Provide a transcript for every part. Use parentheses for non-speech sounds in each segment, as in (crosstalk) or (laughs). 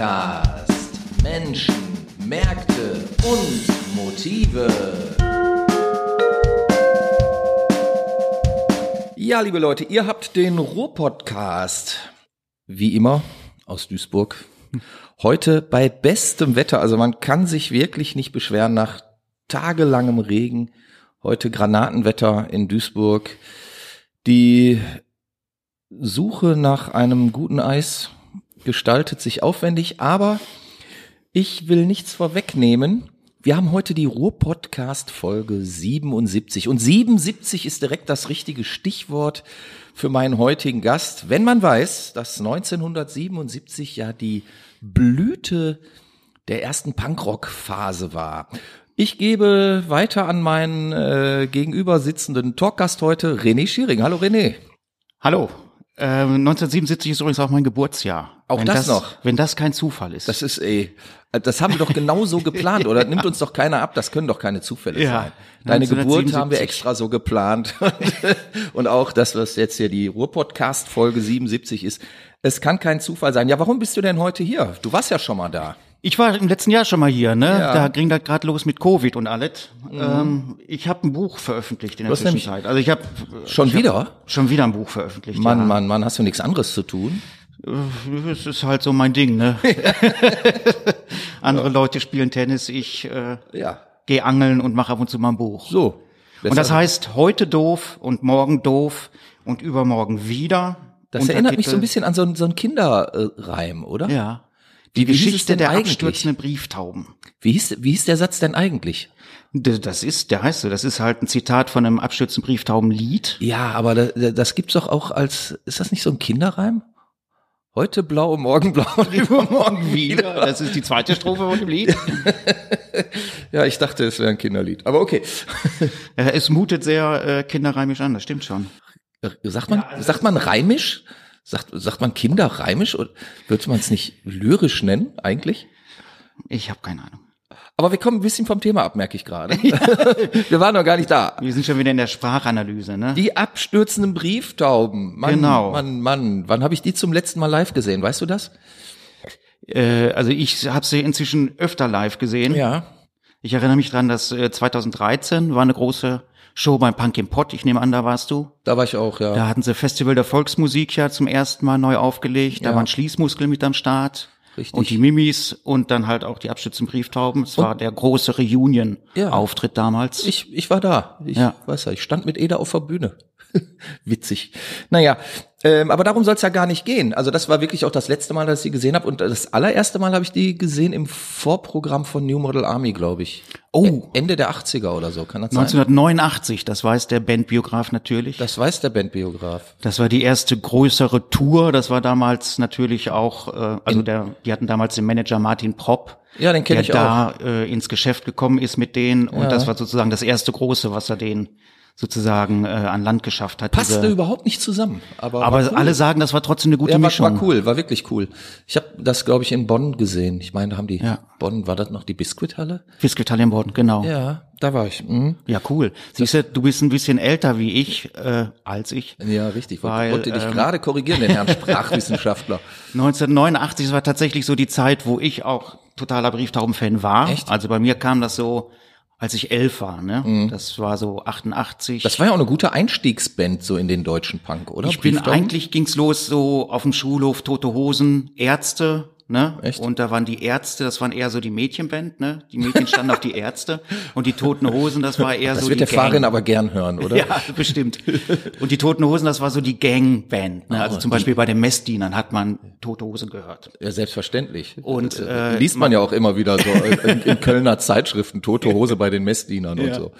Podcast. Menschen, Märkte und Motive. Ja, liebe Leute, ihr habt den Ruhr-Podcast. Wie immer aus Duisburg. Heute bei bestem Wetter. Also man kann sich wirklich nicht beschweren nach tagelangem Regen. Heute Granatenwetter in Duisburg. Die Suche nach einem guten Eis gestaltet sich aufwendig, aber ich will nichts vorwegnehmen. Wir haben heute die Ruhr-Podcast Folge 77 und 77 ist direkt das richtige Stichwort für meinen heutigen Gast. Wenn man weiß, dass 1977 ja die Blüte der ersten Punkrock-Phase war. Ich gebe weiter an meinen äh, gegenüber sitzenden Talkgast heute, René Schiering. Hallo René. Hallo. Ähm, 1977 ist übrigens auch mein Geburtsjahr. Auch wenn das noch? Wenn das kein Zufall ist. Das ist eh, das haben wir doch genau so (laughs) geplant, oder? Nimmt uns doch keiner ab, das können doch keine Zufälle Ja, sein. Deine Geburt 1977. haben wir extra so geplant. (laughs) Und auch, dass was jetzt hier die Ruhr-Podcast Folge 77 ist. Es kann kein Zufall sein. Ja, warum bist du denn heute hier? Du warst ja schon mal da. Ich war im letzten Jahr schon mal hier, ne? Ja. Mhm. Da ging das gerade los mit Covid und alles. Ähm, ich habe ein Buch veröffentlicht in der Zwischenzeit. Also ich habe Schon ich wieder? Hab schon wieder ein Buch veröffentlicht. Mann, ja. Mann, Mann, hast du nichts anderes zu tun? Es ist halt so mein Ding, ne? (laughs) Andere Leute spielen Tennis, ich äh, Ja. gehe angeln und mache ab und zu mal ein Buch. So. Und das heißt heute doof und morgen doof und übermorgen wieder. das erinnert mich so ein bisschen an so, einen- so einen Kinderreim, oder? Ja. Die wie Geschichte der eigentlich? abstürzenden Brieftauben. Wie hieß, wie hieß der Satz denn eigentlich? Das ist, der heißt so, das ist halt ein Zitat von einem abstürzenden Brieftaubenlied. Ja, aber da, da- das gibt's doch auch als, ist das nicht so ein Kinderreim? Heute blau, morgen blau und (laughs) übermorgen wieder. Das ist die zweite Strophe von dem Lied. (laughs) Ja, ich dachte, es wäre ein Kinderlied. Aber okay. (laughs) Es mutet sehr äh, kinderreimisch an, das stimmt schon. Sagt man, sagt man reimisch? Sagt, sagt man kinderreimisch? Oder würde man es nicht lyrisch nennen, eigentlich? Ich habe keine Ahnung. Aber wir kommen ein bisschen vom Thema ab, merke ich gerade. (laughs) wir waren noch gar nicht da. Wir sind schon wieder in der Sprachanalyse, ne? Die abstürzenden Brieftauben. Mann, Genau. Mann, Mann. Wann habe ich die zum letzten Mal live gesehen? Weißt du das? Äh, also ich habe sie inzwischen öfter live gesehen. Ja. Ich erinnere mich dran, dass äh, 2013 war eine große Show beim Punk im Pott. Ich nehme an, da warst du. Da war ich auch, ja. Da hatten sie Festival der Volksmusik ja zum ersten Mal neu aufgelegt. Da Ja. waren Schließmuskel mit am Start. Richtig. Und die Mimis und dann halt auch die abstützenden Brieftauben. Es war der große Reunion-Auftritt damals. Ich, ich war da. Ich Ja. weiß ja, ich stand mit Eda auf der Bühne. (laughs) Witzig. Naja, ähm, aber darum soll es ja gar nicht gehen. Also das war wirklich auch das letzte Mal, dass ich sie gesehen habe. Und das allererste Mal habe ich die gesehen im Vorprogramm von New Model Army, glaube ich. Oh. Ende der 80er oder so, kann das sein? 1989, das weiß der Bandbiograf natürlich. Das weiß der Bandbiograf. Das war die erste größere Tour. Das war damals natürlich auch, äh, also der, die hatten damals den Manager Martin Propp. Ja, den kenn der ich da äh, ins Geschäft gekommen ist mit denen. Und Ja. das war sozusagen das erste große, was er denen sozusagen äh, an Land geschafft hat. Passte überhaupt nicht zusammen. Aber, aber cool. alle sagen, das war trotzdem eine gute ja, war, Mischung. war cool, war wirklich cool. Ich habe das, glaube ich, in Bonn gesehen. Ich meine, da haben die Ja. Bonn, war das noch die Biskuithalle? Fisketal im Borden, genau. Ja, Ja, da war ich. Mhm. cool. Siehst du, du bist ein bisschen älter wie ich, äh, als ich. Ja, richtig. Wollte, Weil, wollte dich ähm, gerade korrigieren, den Herrn Sprachwissenschaftler. (laughs) 1989, das war tatsächlich so die Zeit, wo ich auch totaler Brieftauben-Fan war. Echt? Also bei mir kam das so, als ich elf war, ne? Das war so 88. Mhm. Das war ja auch eine gute Einstiegsband so in den deutschen Punk, oder? ich bin eigentlich ging's los so auf dem Schulhof Tote Hosen, Ärzte, ne? Echt? Und da waren die Ärzte, das waren eher so die Mädchenband, ne? Die Mädchen standen auf die Ärzte (laughs) und die Toten Hosen, das war eher Das so wird die der Fahrerin aber gern hören, oder? Ja, (laughs) bestimmt. Und die Toten Hosen, das war so die Gangband. Ne? Also Oh, zum Beispiel bei den Messdienern hat man Tote Hosen gehört. Ja, selbstverständlich. Und, Äh, äh, liest man ja auch immer wieder so (laughs) in, in Kölner Zeitschriften, tote Hose bei den Messdienern und so.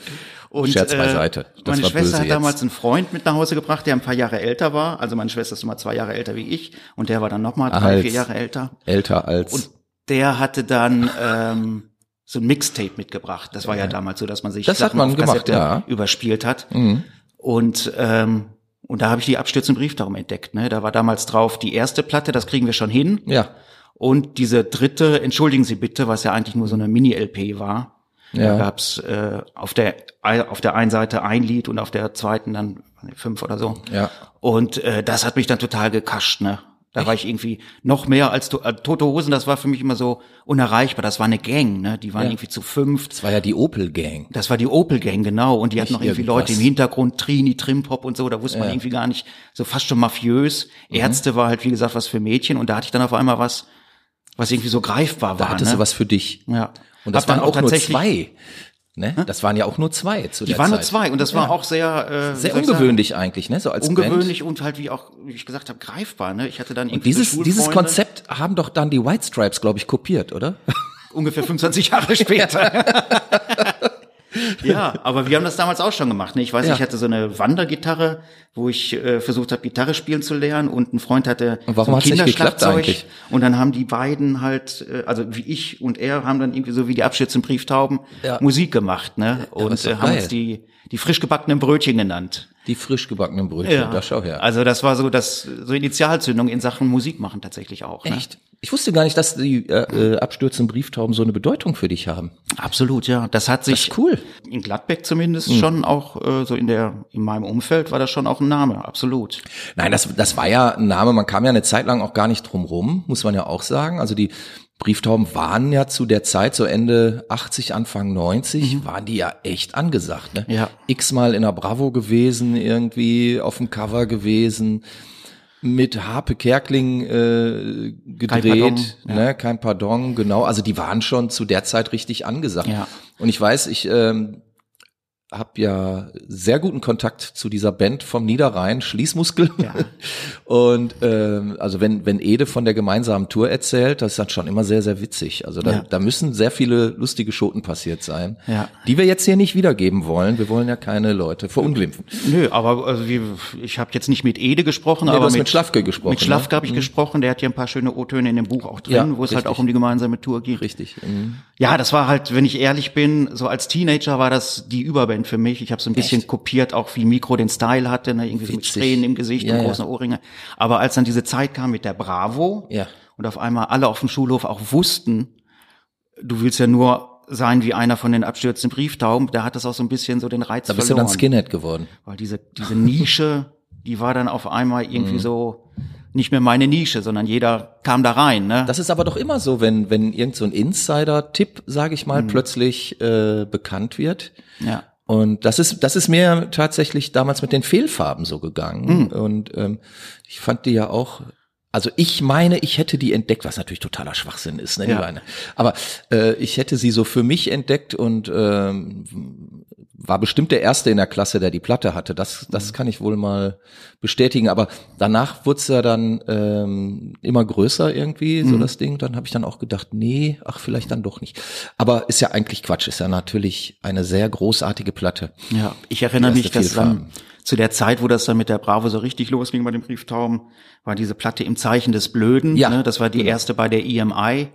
Und, Scherz äh, beiseite. Das meine Schwester hat jetzt. damals einen Freund mit nach Hause gebracht, der ein paar Jahre älter war. Also meine Schwester ist immer zwei Jahre älter wie ich und der war dann nochmal drei, Als- vier Jahre älter. Älter als. Und der hatte dann ähm, so ein Mixtape mitgebracht. Das war ja damals so, dass man sich Das hat man gemacht, ja. überspielt hat. Mhm. Und ähm, und da habe ich die abstürzenden Brieftauben entdeckt. Ne? Da war damals drauf die erste Platte, das kriegen wir schon hin. ja. Und diese dritte, entschuldigen Sie bitte, was ja eigentlich nur so eine Mini-LP war. Ja. Da gab's äh, auf der auf der einen Seite ein Lied und auf der zweiten dann fünf oder so. Ja. Und äh, das hat mich dann total gekascht, ne? Da war ich irgendwie noch mehr als to äh, Tote Hosen, das war für mich immer so unerreichbar. Das war eine Gang, ne? Die waren Ja. irgendwie zu fünft. Das war ja die Opel Gang. Das war die Opel Gang, genau. Und die hatten Nicht noch irgendwie irgendwas. Leute im Hintergrund, Trini, Trimpop und so. Da wusste man Ja. Mhm. irgendwie gar nicht, so fast schon mafiös. Ärzte war halt, wie gesagt, was für Mädchen. Und da hatte ich dann auf einmal was, was irgendwie so greifbar war. Da hattest ne? du was für dich. Ja. Und das Hab dann waren auch nur tatsächlich- zwei. Ne? Das waren ja auch nur zwei zu Die der waren Zeit. nur zwei. Und das war auch sehr, äh, Sehr wie soll ich sagen, ungewöhnlich eigentlich, ne? So als Band. ungewöhnlich und halt, wie auch, wie ich gesagt habe, greifbar. Ne? Ich hatte dann irgendwie Dieses, dieses Konzept haben doch dann die White Stripes, glaube ich, kopiert, oder? ungefähr 25 Jahre später. (laughs) ja, aber wir haben das damals auch schon gemacht. Ne? Ich weiß, Ja. ich hatte so eine Wandergitarre, wo ich äh, versucht habe, Gitarre spielen zu lernen und ein Freund hatte Und warum so ein Kinderschlagzeug. Und dann haben die beiden halt, äh, also wie ich und er, haben dann irgendwie so wie die Abschnitte zum Brieftauben Ja. Musik gemacht, ne? Und doch äh, haben uns die die frisch gebackenen Brötchen genannt. Die frisch gebackenen Brötchen, da schau her. Also das war so das so Initialzündung in Sachen Musik machen tatsächlich auch. Ne? Ich wusste gar nicht, dass die äh, äh, abstürzenden Brieftauben so eine Bedeutung für dich haben. Absolut, ja. Das hat Das sich ist cool. in Gladbeck zumindest Hm. schon auch äh, so in der in meinem Umfeld war das schon auch ein Name, absolut. Nein, das, das war ja ein Name, man kam ja eine Zeit lang auch gar nicht drum rum, muss man ja auch sagen. Also die Brieftauben waren ja zu der Zeit, so Ende 80, Anfang 90, waren die ja echt angesagt. Ne? Mhm. Ja. X-mal in der Bravo gewesen, irgendwie auf dem Cover gewesen, mit Harpe Kerkling äh, gedreht, Pardon, ja. ne? kein Pardon, genau. Also die waren schon zu der Zeit richtig angesagt. Ja. Und ich weiß, ich ähm, habe ja sehr guten Kontakt zu dieser Band vom Niederrhein, Schließmuskel. Ja. (laughs) Und ähm, also wenn, wenn Ede von der gemeinsamen Tour erzählt, das ist dann schon immer sehr, sehr witzig. Also da, Ja. da müssen sehr viele lustige Schoten passiert sein, Ja. die wir jetzt hier nicht wiedergeben wollen. Wir wollen ja keine Leute verunglimpfen. Nö, aber also wie, ich habe jetzt nicht mit Ede gesprochen, Nee, du aber hast mit Schlafke gesprochen, Mit Schlafke ne? habe ich gesprochen, der hat ja ein paar schöne O-Töne in dem Buch auch drin, Ja, wo es halt richtig. auch um die gemeinsame Tour geht. Richtig. Mhm. Ja, das war halt, wenn ich ehrlich bin, so als Teenager war das die Überband für mich. Ich habe so ein bisschen kopiert, auch wie Mikro den Style hatte, ne? irgendwie so mit. Strähnen im Gesicht Ja, und ja. großen Ohrringe. Aber als dann diese Zeit kam mit der Bravo Ja. und auf einmal alle auf dem Schulhof auch wussten, du willst ja nur sein wie einer von den abstürzenden Brieftauben, da hat das auch so ein bisschen so den Reiz Da bist du verloren. dann Skinhead geworden. Weil diese, diese Nische, die war dann auf einmal irgendwie Mhm. so nicht mehr meine Nische, sondern jeder kam da rein, ne? Das ist aber doch immer so, wenn, wenn irgend so ein Insider-Tipp, sage ich Mhm. mal, plötzlich äh, bekannt wird. ja. Und das ist, das ist mir tatsächlich damals mit den Fehlfarben so gegangen. Und ähm, ich fand die ja auch, also ich meine, ich hätte die entdeckt, was natürlich totaler Schwachsinn ist, ne, die Ja. Beine. Aber äh, ich hätte sie so für mich entdeckt und ähm, war bestimmt der Erste in der Klasse, der die Platte hatte. Das, das kann ich wohl mal bestätigen. Aber danach wurde es ja dann ähm, immer größer irgendwie, so das Ding. Dann habe ich dann auch gedacht, nee, ach, vielleicht dann doch nicht. Aber ist ja eigentlich Quatsch, ist ja natürlich eine sehr großartige Platte. Ja, ich erinnere mich, dass dann zu der Zeit, wo das dann mit der Bravo so richtig losging bei den Brieftauben, war diese Platte im Zeichen des Blöden. Ja, ne? Das war die genau. erste bei der EMI.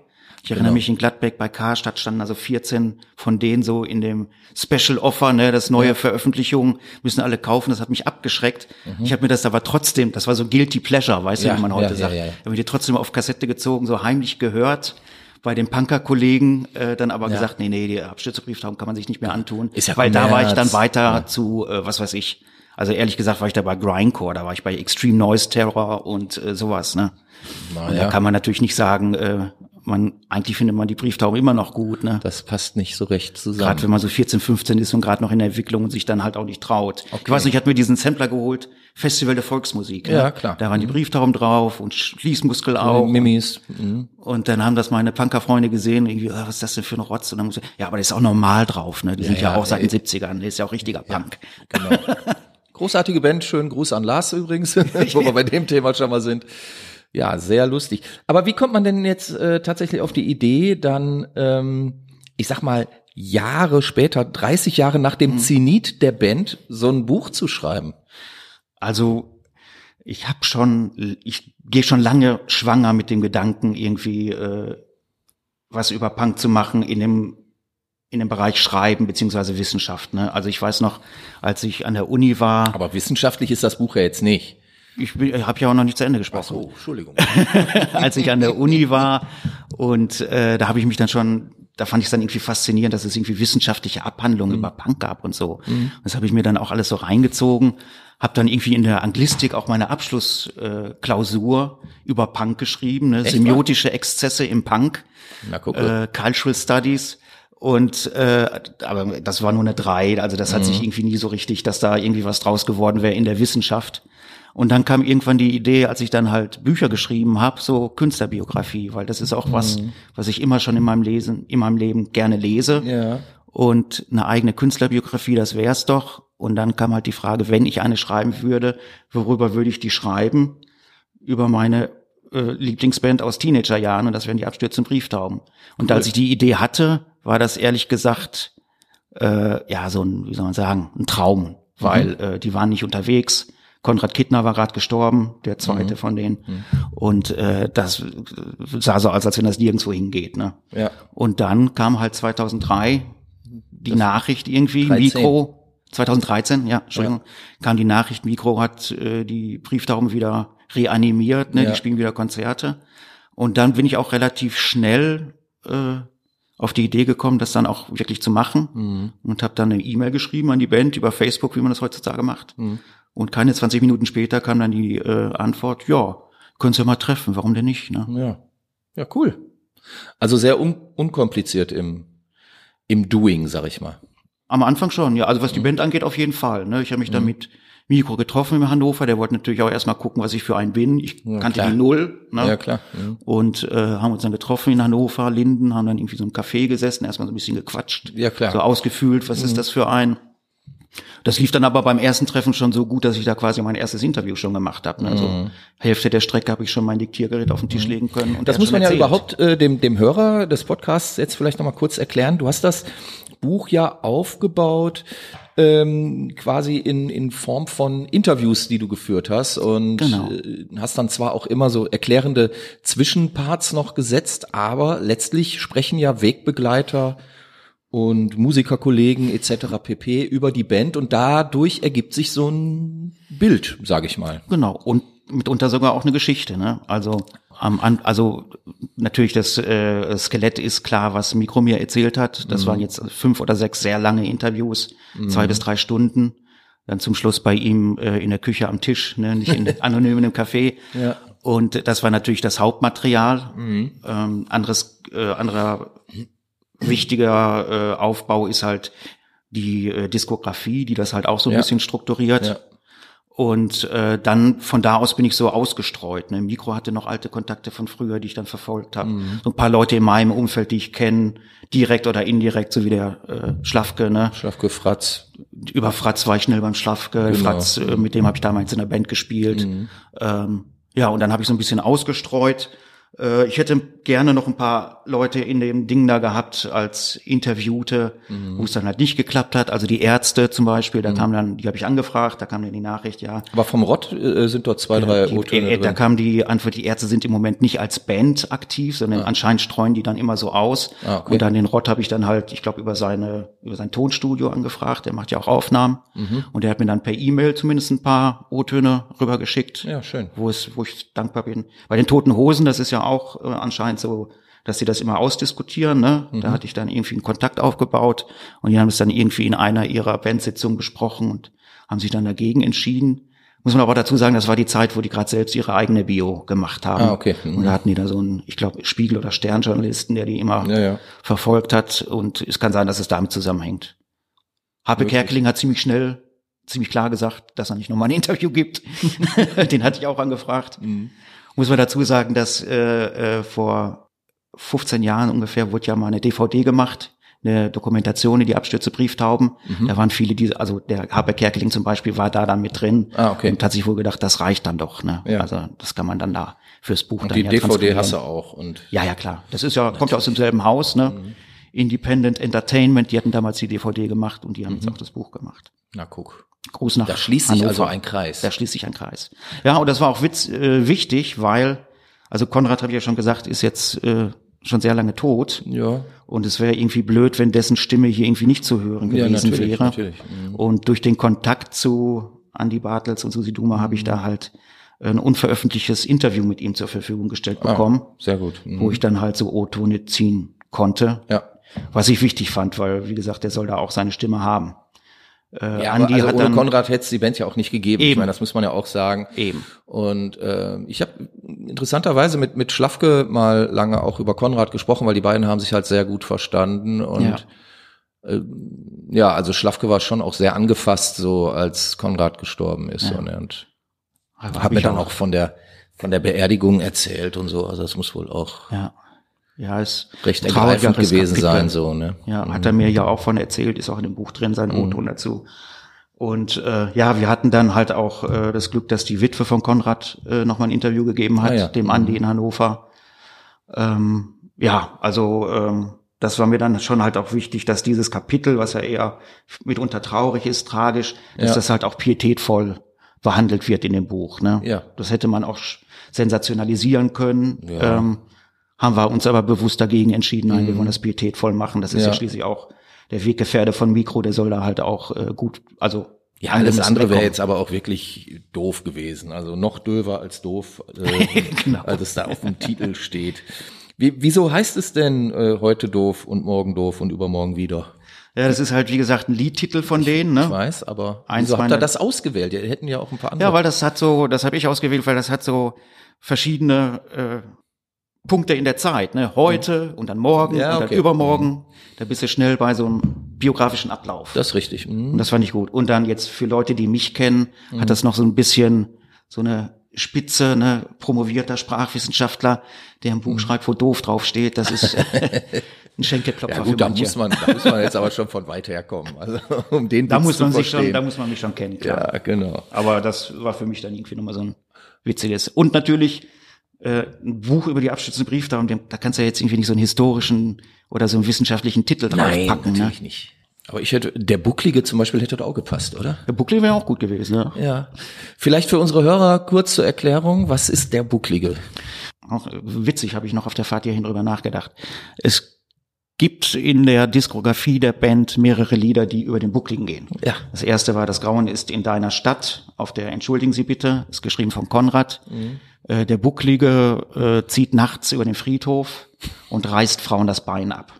Ich erinnere mich in Gladbeck bei Karstadt standen also 14 von denen so in dem Special Offer, ne, das neue Veröffentlichung, müssen alle kaufen, das hat mich abgeschreckt. Ich habe mir das aber trotzdem, das war so guilty pleasure, weißt Mhm. Ja, du, wie man heute ja, ja, sagt. ja, ja. Habe mir die trotzdem auf Kassette gezogen, so heimlich gehört. Bei den Punker-Kollegen äh, dann aber gesagt, nee, nee, die Abstützebrieftaben kann man sich nicht mehr antun. Ist ja Weil da war ich dann Kommerz. weiter zu, äh, was weiß ich, also ehrlich gesagt war ich da bei Grindcore, da war ich bei Extreme Noise Terror und äh, sowas, ne? Na Und ja. da kann man natürlich nicht sagen, äh, man, eigentlich findet man die Brieftauben immer noch gut, ne? Das passt nicht so recht zusammen. Gerade wenn man so 14, 15 ist und gerade noch in der Entwicklung und sich dann halt auch nicht traut. Ich weiß nicht, ich hatte mir diesen Sampler geholt, Festival der Volksmusik. Ja, ne? klar. Da waren die Brieftauben drauf und Schließmuskel auch. Mimis. Mhm. Und dann haben das meine Punkerfreunde gesehen, irgendwie, ah, was ist das denn für ein Rotz? Und dann muss ich, ja, aber das ist auch normal drauf, ne? Die sind ja, ja, auch seit den ey. 70ern, der ist ja auch richtiger Punk. Genau. (laughs) Großartige Band, schönen Gruß an Lars übrigens, (laughs) wo wir bei dem Thema schon mal sind. Ja, sehr lustig. Aber wie kommt man denn jetzt äh, tatsächlich auf die Idee, dann, ähm, ich sag mal, Jahre später, 30 Jahre nach Mhm. dem Zenit der Band, so ein Buch zu schreiben? Also ich habe schon, ich gehe schon lange schwanger mit dem Gedanken, irgendwie äh, was über Punk zu machen in dem in dem Bereich Schreiben beziehungsweise Wissenschaft. Ne? Also ich weiß noch, als ich an der Uni war, Aber wissenschaftlich ist das Buch ja jetzt nicht. Ich habe ja auch noch nicht zu Ende gesprochen. Entschuldigung. (laughs) als ich an der Uni war und äh, da habe ich mich dann schon da fand ich es dann irgendwie faszinierend, dass es irgendwie wissenschaftliche Abhandlungen über Punk gab und so. Das habe ich mir dann auch alles so reingezogen. Habe dann irgendwie in der Anglistik auch meine Abschlussklausur äh, über Punk geschrieben, ne? semiotische Exzesse im Punk, Na, guck. äh, Cultural Studies. Und äh, aber das war nur eine drei, also das hat sich irgendwie nie so richtig, dass da irgendwie was draus geworden wäre in der Wissenschaft. Und dann kam irgendwann die Idee, als ich dann halt Bücher geschrieben habe, so Künstlerbiografie, weil das ist auch was, was ich immer schon in meinem Lesen, in meinem Leben gerne lese. Ja. Und eine eigene Künstlerbiografie, das wär's doch. Und dann kam halt die Frage, wenn ich eine schreiben würde, worüber würde ich die schreiben? Über meine äh, Lieblingsband aus Teenagerjahren und das wären die Abstürze und Brieftauben. Und als ich die Idee hatte, war das ehrlich gesagt äh, ja so ein, wie soll man sagen, ein Traum, weil äh, die waren nicht unterwegs. Konrad Kittner war gerade gestorben, der zweite von denen. Und äh, das sah so aus, als wenn das nirgendwo hingeht. Ne? Ja. Und dann kam halt 2003 die Nachricht irgendwie, 13. Mikro, 2013, ja, Entschuldigung, kam die Nachricht, Mikro hat äh, die Brieftauben wieder reanimiert, ne, Ja. die spielen wieder Konzerte. Und dann bin ich auch relativ schnell äh, auf die Idee gekommen, das dann auch wirklich zu machen Mhm. und habe dann eine E-Mail geschrieben an die Band über Facebook, wie man das heutzutage macht. Mhm. Und keine 20 Minuten später kam dann die äh, Antwort, ja, können Sie mal treffen, warum denn nicht? Ne? Ja. Ja, cool. Also sehr un unkompliziert im, im Doing, sag ich mal. Am Anfang schon, ja. Also was Mhm. die Band angeht, auf jeden Fall. Ne? Ich habe mich da mit Mikro getroffen in Hannover. Der wollte natürlich auch erstmal gucken, was ich für einen bin. Ich Ja, kannte klar. die Null. Ne? Ja, klar. Mhm. Und äh, haben uns dann getroffen in Hannover, Linden, haben dann irgendwie so im Café gesessen, erstmal so ein bisschen gequatscht. Ja, klar. Mhm. So ausgefühlt, was ist das für ein? Das lief dann aber beim ersten Treffen schon so gut, dass ich da quasi mein erstes Interview schon gemacht habe. Ne? Also Hälfte der Strecke habe ich schon mein Diktiergerät auf den Tisch legen können. Und Mhm. Das muss man ja erzählt. überhaupt äh, dem, dem Hörer des Podcasts jetzt vielleicht nochmal kurz erklären. Du hast das Buch ja aufgebaut ähm, quasi in, in Form von Interviews, die du geführt hast und Genau. äh, hast dann zwar auch immer so erklärende Zwischenparts noch gesetzt, aber letztlich sprechen ja Wegbegleiter und Musikerkollegen etc. pp. über die Band und dadurch ergibt sich so ein Bild, sage ich mal. Genau. Und mitunter sogar auch eine Geschichte, ne? Also am An also natürlich das äh, Skelett ist klar, was Mikro mir erzählt hat. Das waren jetzt fünf oder sechs sehr lange Interviews, zwei bis drei Stunden. Dann zum Schluss bei ihm äh, in der Küche am Tisch, ne? nicht in (laughs) anonym in einem Café. Ja. Und das war natürlich das Hauptmaterial. Ähm, anderes, äh, anderer wichtiger äh, Aufbau ist halt die äh, Diskografie, die das halt auch so ein Ja. bisschen strukturiert. Ja. Und äh, dann von da aus bin ich so ausgestreut. Ne? Mikro hatte noch alte Kontakte von früher, die ich dann verfolgt habe. Mhm. So ein paar Leute in meinem Umfeld, die ich kenne, direkt oder indirekt, so wie der äh, Schlafke. Ne? Schafke Fratz. Über Fratz war ich schnell beim Schlafke. Genau. Fratz, äh, mit dem habe ich damals in der Band gespielt. Ähm, ja, und dann habe ich so ein bisschen ausgestreut. Äh, ich hätte gerne noch ein paar Leute in dem Ding da gehabt als Interviewte, wo es dann halt nicht geklappt hat. Also die Ärzte zum Beispiel, da kam dann, die habe ich angefragt, da kam dann die Nachricht, ja, Aber vom Rott äh, sind dort zwei, drei die, O-Töne äh, da kam die Antwort, die Ärzte sind im Moment nicht als Band aktiv, sondern anscheinend streuen die dann immer so aus. Ah, okay. Und dann den Rott habe ich dann halt, ich glaube, über seine, über sein Tonstudio angefragt. Der macht ja auch Aufnahmen. Mhm. Und der hat mir dann per E-Mail zumindest ein paar O-Töne rübergeschickt. Ja, schön. Wo es, wo ich dankbar bin. Bei den Toten Hosen, das ist ja auch äh, anscheinend so, dass sie das immer ausdiskutieren, ne? Mhm. Da hatte ich dann irgendwie einen Kontakt aufgebaut und die haben es dann irgendwie in einer ihrer Bandsitzungen besprochen und haben sich dann dagegen entschieden. Muss man aber dazu sagen, das war die Zeit, wo die gerade selbst ihre eigene Bio gemacht haben. Ah, okay. Mhm. Und da hatten die da so einen, ich glaube, Spiegel- oder Sternjournalisten, der die immer Ja, ja. verfolgt hat. Und es kann sein, dass es damit zusammenhängt. Happe. Kerkeling hat ziemlich schnell, ziemlich klar gesagt, dass er nicht nochmal ein Interview gibt. (laughs) Den hatte ich auch angefragt. Mhm. Muss man dazu sagen, dass äh, äh, vor 15 Jahren ungefähr wurde ja mal eine DVD gemacht, eine Dokumentation in die Abstürze Brieftauben. Mhm. Da waren viele, die, also der Happe Kerkeling zum Beispiel war da dann mit drin Ah, okay. und hat sich wohl gedacht, das reicht dann doch. Ne? Ja. Also das kann man dann da fürs Buch Und dann die ja DVD hast du auch. Und Ja, ja, klar. Das ist ja, kommt ja aus demselben Haus, ne? Mhm. Independent Entertainment, die hatten damals die DVD gemacht und die haben Mhm. jetzt auch das Buch gemacht. na guck. Gruß nach Da schließt sich Hannover. also ein Kreis. Da schließt sich ein Kreis. Ja, und das war auch witz, äh, wichtig, weil, also Konrad habe ich ja schon gesagt, ist jetzt äh, schon sehr lange tot. Ja. Und es wäre irgendwie blöd, wenn dessen Stimme hier irgendwie nicht zu hören Ja, gewesen natürlich, wäre. natürlich. Mhm. Und durch den Kontakt zu Andy Bartels und Susi Duma habe ich Mhm. da halt ein unveröffentlichtes Interview mit ihm zur Verfügung gestellt Ah, bekommen, Sehr gut. Mhm. wo ich dann halt so O-Tone ziehen konnte. ja. Was ich wichtig fand, weil, wie gesagt, der soll da auch seine Stimme haben. Äh, ja, Andi also hat ohne dann, Konrad hätte es die Band ja auch nicht gegeben. Eben. Ich meine, das muss man ja auch sagen. Eben. Und äh, ich habe interessanterweise mit mit Schlafke mal lange auch über Konrad gesprochen, weil die beiden haben sich halt sehr gut verstanden und ja. Äh, ja, also Schlafke war schon auch sehr angefasst, so als Konrad gestorben ist. Ja. Und, und hab, hab mir dann auch von der von der Beerdigung erzählt und so. Also das muss wohl auch ja. Ja, ist recht ergreifend gewesen Kapitel. sein, so, ne? Ja, hat er mir ja auch von erzählt, ist auch in dem Buch drin, sein O-Ton mhm. dazu. Und äh, ja, wir hatten dann halt auch äh, das Glück, dass die Witwe von Konrad äh, nochmal ein Interview gegeben hat, ah, ja. dem Andi mhm. in Hannover. Ähm, ja, also ähm, das war mir dann schon halt auch wichtig, dass dieses Kapitel, was ja eher mitunter traurig ist, tragisch, dass ja. das halt auch pietätvoll behandelt wird in dem Buch. Ne? Ja. Das hätte man auch sensationalisieren können. Ja. Ähm, haben wir uns aber bewusst dagegen entschieden, nein, mhm. wir wollen das pietätvoll machen. Das ist ja, ja schließlich auch der Weggefährde von Mikro, der soll da halt auch äh, gut, also ja, alles andere wäre jetzt aber auch wirklich doof gewesen. Also noch döver als doof, äh, (laughs) genau. als es da auf dem Titel steht. Wie, wieso heißt es denn äh, heute doof und morgen doof und übermorgen wieder? Ja, das ist halt, wie gesagt, ein Liedtitel von denen, ne? Ich weiß, aber Eins wieso habt ihr das ausgewählt? Die hätten ja auch ein paar andere. Ja, weil das hat so, das habe ich ausgewählt, weil das hat so verschiedene äh, Punkte in der Zeit, ne? Heute und dann morgen ja, und dann übermorgen. Mhm. Da bist du schnell bei so einem biografischen Ablauf. Das ist richtig. Mhm. Und das fand ich gut. Und dann jetzt für Leute, die mich kennen, mhm. hat das noch so ein bisschen so eine Spitze, ne, promovierter Sprachwissenschaftler, der ein Buch mhm. schreibt, wo doof draufsteht. Das ist (laughs) ein Schenkelklopfer ja, gut, da muss man, da muss man jetzt aber schon von weit herkommen. Also um den da muss man sich schon, da muss man mich schon kennen. Klar. Ja, genau. Aber das war für mich dann irgendwie nochmal so ein witziges. Und natürlich äh, ein Buch über die abstützende Brieftaube, da kannst du ja jetzt irgendwie nicht so einen historischen oder so einen wissenschaftlichen Titel draufpacken. Nein, ne? natürlich ne? nicht. Aber ich hätte, der Bucklige zum Beispiel hätte auch gepasst, oder? Der Bucklige wäre auch gut gewesen, ja. Ja. Vielleicht für unsere Hörer kurz zur Erklärung, was ist der Bucklige? Auch äh, witzig, habe ich noch auf der Fahrt hierhin drüber nachgedacht. Es gibt in der Diskografie der Band mehrere Lieder, die über den Buckligen gehen. Ja. Das erste war Das Grauen ist in deiner Stadt, auf der Entschuldigen Sie bitte, ist geschrieben von Konrad. Mhm. Äh, der Bucklige äh, zieht nachts über den Friedhof und reißt Frauen das Bein ab.